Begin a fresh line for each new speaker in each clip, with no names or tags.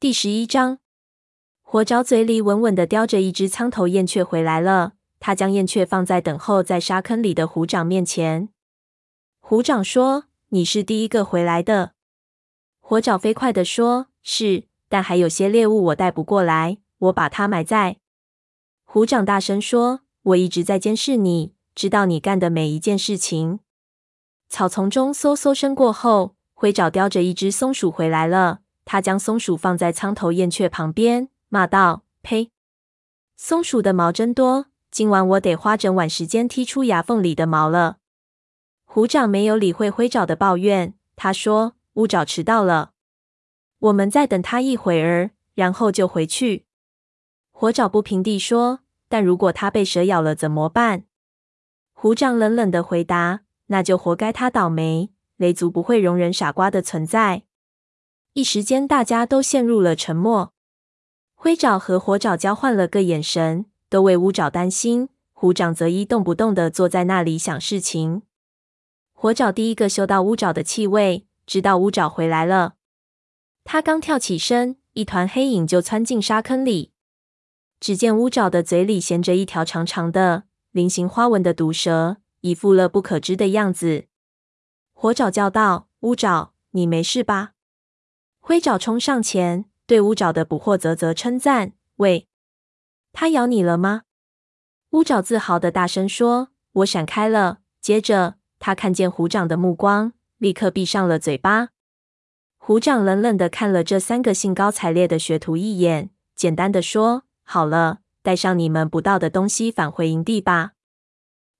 第十一章，火爪嘴里稳稳地叼着一只苍头燕雀回来了。他将燕雀放在等候在沙坑里的虎掌面前。虎掌说：“你是第一个回来的。”火爪飞快地说：“是，但还有些猎物我带不过来，我把它埋在。”虎掌大声说：“我一直在监视你，知道你干的每一件事情。”草丛中嗖嗖声过后，灰爪叼着一只松鼠回来了。他将松鼠放在苍头燕雀旁边，骂道：“呸！松鼠的毛真多，今晚我得花整晚时间剔出牙缝里的毛了。”虎掌没有理会灰爪的抱怨，他说：“乌爪迟到了，我们再等他一会儿，然后就回去。”火爪不平地说：“但如果他被蛇咬了怎么办？”虎掌冷冷的回答：“那就活该他倒霉。雷族不会容忍傻瓜的存在。”一时间，大家都陷入了沉默。灰爪和火爪交换了个眼神，都为乌爪担心。虎掌则一动不动的坐在那里想事情。火爪第一个嗅到乌爪的气味，知道乌爪回来了。他刚跳起身，一团黑影就窜进沙坑里。只见乌爪的嘴里衔着一条长长的、菱形花纹的毒蛇，一副乐不可支的样子。火爪叫道：“乌爪，你没事吧？”灰爪冲上前，对乌爪的捕获啧啧称赞：“喂，它咬你了吗？”乌爪自豪地大声说：“我闪开了。”接着，他看见虎掌的目光，立刻闭上了嘴巴。虎掌冷冷地看了这三个兴高采烈的学徒一眼，简单地说：“好了，带上你们捕到的东西返回营地吧。”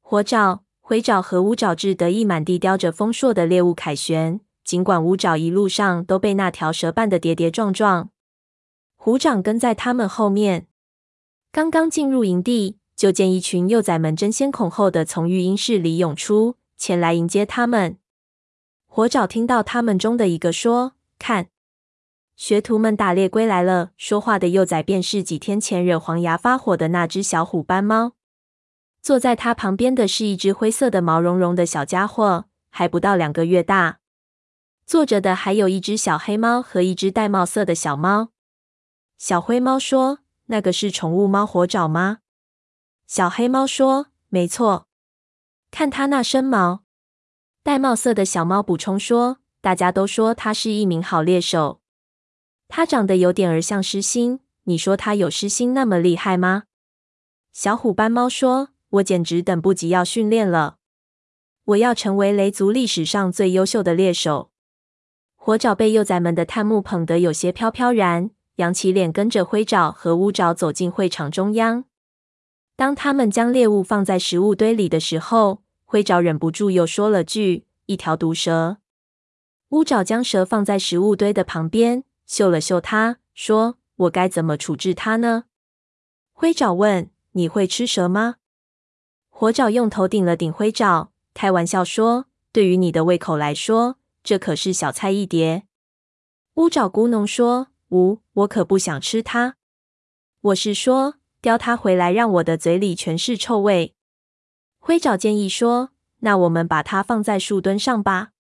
火爪、灰爪和乌爪志得意满地叼着丰硕的猎物凯旋。尽管乌爪一路上都被那条蛇绊得跌跌撞撞，虎掌跟在他们后面。刚刚进入营地，就见一群幼崽们争先恐后的从育婴室里涌出，前来迎接他们。火爪听到他们中的一个说：“看，学徒们打猎归来了。”说话的幼崽便是几天前惹黄牙发火的那只小虎斑猫。坐在他旁边的是一只灰色的毛茸茸的小家伙，还不到两个月大。坐着的还有一只小黑猫和一只玳瑁色的小猫。小灰猫说：“那个是宠物猫火爪吗？”小黑猫说：“没错，看它那身毛。”玳瑁色的小猫补充说：“大家都说它是一名好猎手。它长得有点儿像狮心，你说它有狮心那么厉害吗？”小虎斑猫说：“我简直等不及要训练了，我要成为雷族历史上最优秀的猎手。”火爪被幼崽们的探目捧得有些飘飘然，扬起脸跟着灰爪和乌爪走进会场中央。当他们将猎物放在食物堆里的时候，灰爪忍不住又说了句：“一条毒蛇。”乌爪将蛇放在食物堆的旁边，嗅了嗅它，说：“我该怎么处置它呢？”灰爪问：“你会吃蛇吗？”火爪用头顶了顶灰爪，开玩笑说：“对于你的胃口来说。”这可是小菜一碟。乌爪咕哝说：“唔，我可不想吃它。我是说，叼它回来，让我的嘴里全是臭味。”灰爪建议说：“那我们把它放在树墩上吧。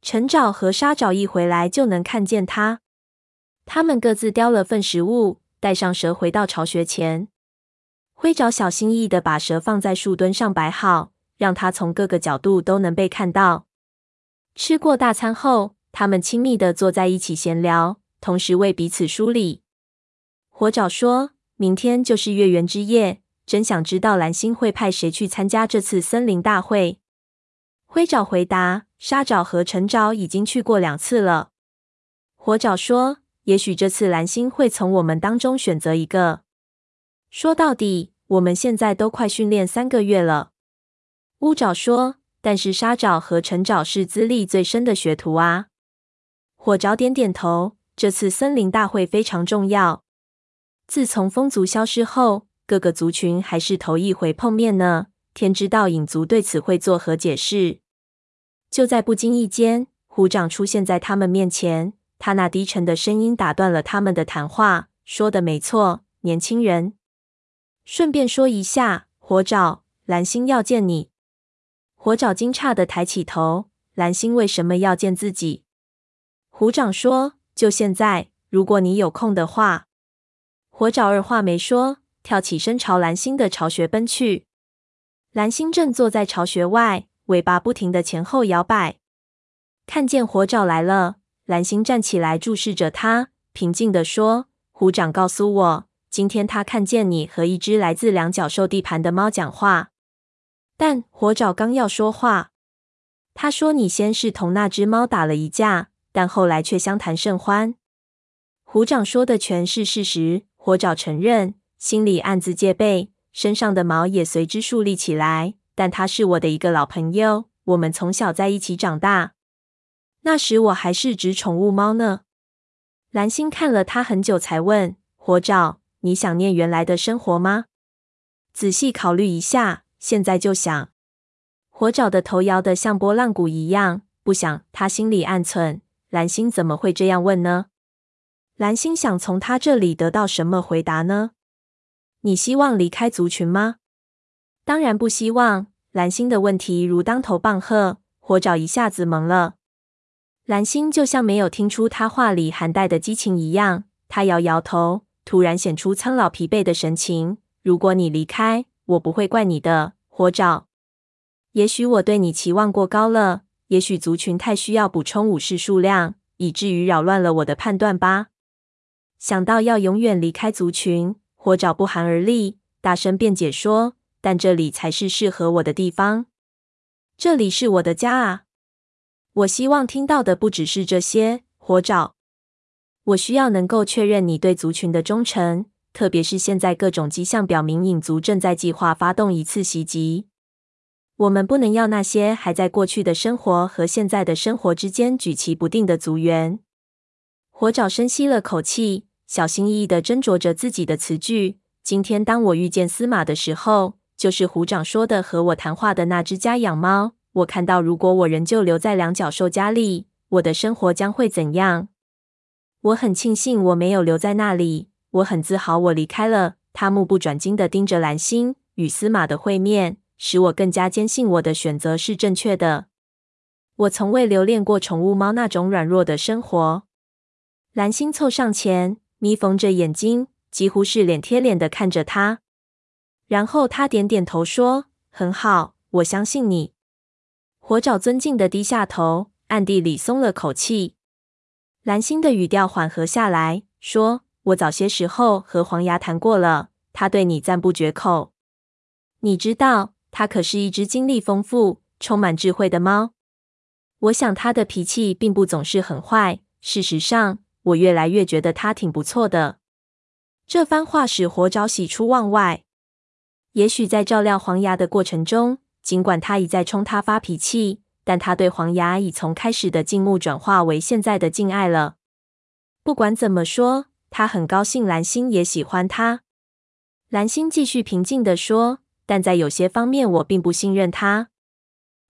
橙爪和沙爪一回来就能看见它。”他们各自叼了份食物，带上蛇回到巢穴前。灰爪小心翼翼地把蛇放在树墩上摆好，让它从各个角度都能被看到。吃过大餐后，他们亲密的坐在一起闲聊，同时为彼此梳理。火爪说：“明天就是月圆之夜，真想知道蓝星会派谁去参加这次森林大会。”灰爪回答：“沙爪和陈爪已经去过两次了。”火爪说：“也许这次蓝星会从我们当中选择一个。说到底，我们现在都快训练三个月了。”乌爪说。但是沙爪和橙爪是资历最深的学徒啊。火爪点点头。这次森林大会非常重要。自从风族消失后，各个族群还是头一回碰面呢。天知道影族对此会作何解释？就在不经意间，虎掌出现在他们面前。他那低沉的声音打断了他们的谈话。说的没错，年轻人。顺便说一下，火爪，蓝星要见你。火爪惊诧的抬起头：“蓝星为什么要见自己？”虎掌说：“就现在，如果你有空的话。”火爪二话没说，跳起身朝蓝星的巢穴奔去。蓝星正坐在巢穴外，尾巴不停的前后摇摆。看见火爪来了，蓝星站起来注视着他，平静的说：“虎掌告诉我，今天他看见你和一只来自两角兽地盘的猫讲话。”但火爪刚要说话，他说：“你先是同那只猫打了一架，但后来却相谈甚欢。”虎掌说的全是事实。火爪承认，心里暗自戒备，身上的毛也随之竖立起来。但他是我的一个老朋友，我们从小在一起长大。那时我还是只宠物猫呢。蓝星看了他很久，才问火爪：“你想念原来的生活吗？”仔细考虑一下，现在就想。火爪的头摇得像拨浪鼓一样，不想。他心里暗忖：蓝星怎么会这样问呢？蓝星想从他这里得到什么回答呢？你希望离开族群吗？当然不希望。蓝星的问题如当头棒喝，火爪一下子懵了。蓝星就像没有听出他话里含带的激情一样，他摇摇头，突然显出苍老疲惫的神情。如果你离开，我不会怪你的，火爪。也许我对你期望过高了，也许族群太需要补充武士数量，以至于扰乱了我的判断吧。想到要永远离开族群，火爪不寒而栗，大声辩解说：“但这里才是适合我的地方，这里是我的家啊！我希望听到的不只是这些，火爪。我需要能够确认你对族群的忠诚，特别是现在各种迹象表明影族正在计划发动一次袭击。我们不能要那些还在过去的生活和现在的生活之间举棋不定的族员。”火爪深吸了口气。小心翼翼地斟酌着自己的词句。今天当我遇见司马的时候，就是虎长说的和我谈话的那只家养猫。我看到，如果我仍旧留在两角兽家里，我的生活将会怎样？我很庆幸我没有留在那里，我很自豪我离开了。他目不转睛地盯着蓝星，与司马的会面，使我更加坚信我的选择是正确的。我从未留恋过宠物猫那种软弱的生活。蓝星凑上前。眯缝着眼睛，几乎是脸贴脸的看着他，然后他点点头说：“很好，我相信你。”火爪尊敬的低下头，暗地里松了口气。蓝星的语调缓和下来，说：“我早些时候和黄牙谈过了，他对你赞不绝口。你知道，他可是一只经历丰富、充满智慧的猫。我想他的脾气并不总是很坏。事实上。”我越来越觉得他挺不错的。这番话使活爪喜出望外。也许在照料黄牙的过程中，尽管他一再冲他发脾气，但他对黄牙已从开始的敬慕转化为现在的敬爱了。不管怎么说，他很高兴蓝星也喜欢他。蓝星继续平静地说：“但在有些方面，我并不信任他。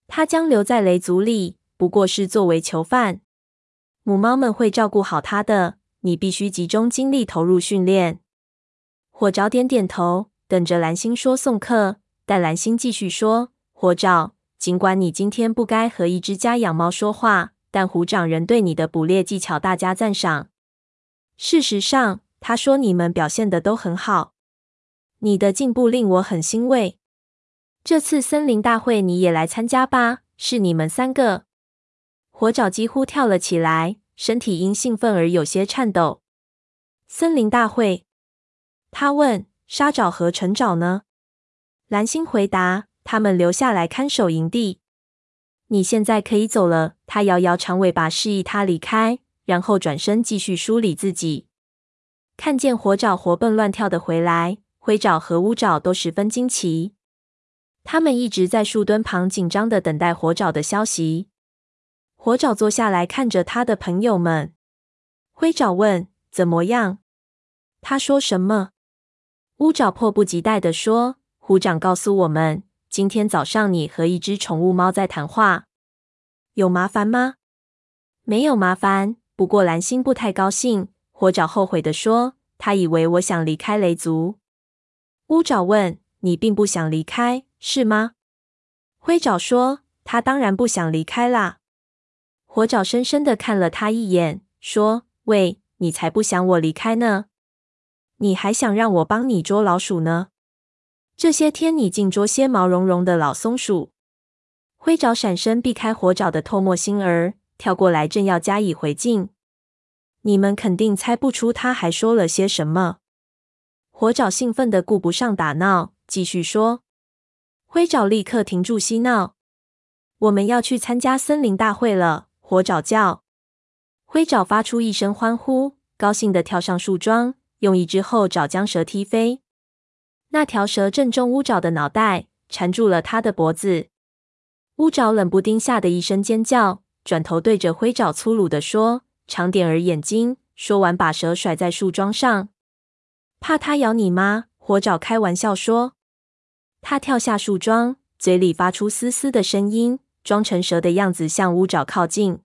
他将留在雷族里，不过是作为囚犯。”母猫们会照顾好它的，你必须集中精力投入训练。火爪点点头，等着蓝星说送客。但蓝星继续说：“火爪，尽管你今天不该和一只家养猫说话，但虎掌仍对你的捕猎技巧大加赞赏。事实上，他说你们表现的都很好，你的进步令我很欣慰。这次森林大会你也来参加吧？是你们三个。”火爪几乎跳了起来，身体因兴奋而有些颤抖。森林大会，他问：“沙爪和橙爪呢？”蓝星回答：“他们留下来看守营地。”你现在可以走了。他摇摇长尾巴，示意他离开，然后转身继续梳理自己。看见火爪活蹦乱跳的回来，灰爪和乌爪都十分惊奇。他们一直在树墩旁紧张的等待火爪的消息。火爪坐下来，看着他的朋友们。灰爪问：“怎么样？”他说：“什么？”乌爪迫不及待的说：“虎长告诉我们，今天早上你和一只宠物猫在谈话。有麻烦吗？”“没有麻烦。”不过蓝星不太高兴。火爪后悔地说：“他以为我想离开雷族。”乌爪问：“你并不想离开，是吗？”灰爪说：“他当然不想离开啦。”火爪深深的看了他一眼，说：“喂，你才不想我离开呢！你还想让我帮你捉老鼠呢？这些天你净捉些毛茸茸的老松鼠。灰爪闪身避开火爪的唾沫星儿，跳过来正要加以回敬。你们肯定猜不出他还说了些什么。火爪兴奋的顾不上打闹，继续说。灰爪立刻停住嬉闹。我们要去参加森林大会了！火爪叫。灰爪发出一声欢呼，高兴的跳上树桩，用一只后爪将蛇踢飞。那条蛇正中乌爪的脑袋，缠住了他的脖子。乌爪冷不丁吓得一声尖叫，转头对着灰爪粗鲁地说：“长点儿眼睛！”说完，把蛇甩在树桩上。怕它咬你吗？火爪开玩笑说。他跳下树桩，嘴里发出嘶嘶的声音。装成蛇的样子向乌爪靠近，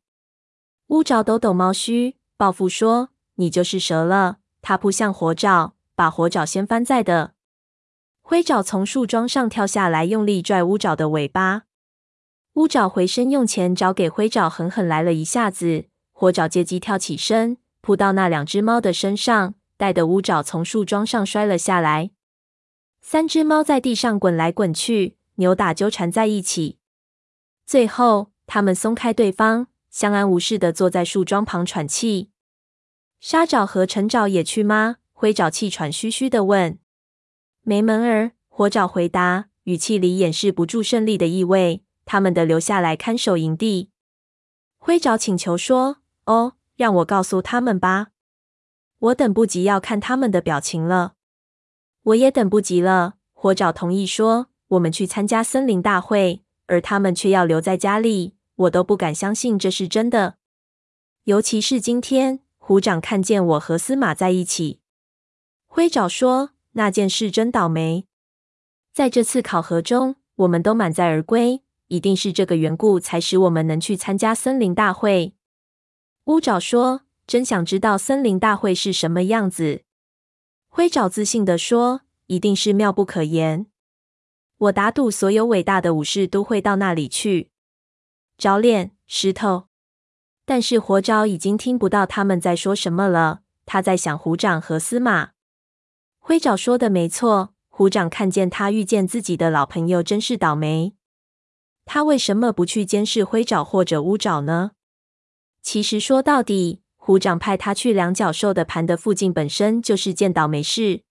乌爪抖抖毛须，报复说：“你就是蛇了！”他扑向火爪，把火爪掀翻在地。灰爪从树桩上跳下来，用力拽乌爪的尾巴。乌爪回身用前爪给灰爪狠狠来了一下子，火爪借机跳起身，扑到那两只猫的身上，带的乌爪从树桩上摔了下来。三只猫在地上滚来滚去，扭打纠缠在一起。最后，他们松开对方，相安无事地坐在树桩旁喘气。沙爪和陈爪也去吗？灰爪气喘吁吁地问。没门儿！火爪回答，语气里掩饰不住胜利的意味。他们的留下来看守营地。灰爪请求说：“哦，让我告诉他们吧，我等不及要看他们的表情了。”我也等不及了。火爪同意说：“我们去参加森林大会。”而他们却要留在家里，我都不敢相信这是真的。尤其是今天，虎掌看见我和司马在一起。灰爪说：“那件事真倒霉，在这次考核中，我们都满载而归，一定是这个缘故，才使我们能去参加森林大会。”乌爪说：“真想知道森林大会是什么样子。”灰爪自信地说：“一定是妙不可言。”我打赌，所有伟大的武士都会到那里去。找脸石头，但是火爪已经听不到他们在说什么了。他在想虎掌和司马。灰爪说的没错，虎掌看见他遇见自己的老朋友，真是倒霉。他为什么不去监视灰爪或者乌爪呢？其实说到底，虎掌派他去两角兽的盘的附近，本身就是件倒霉事。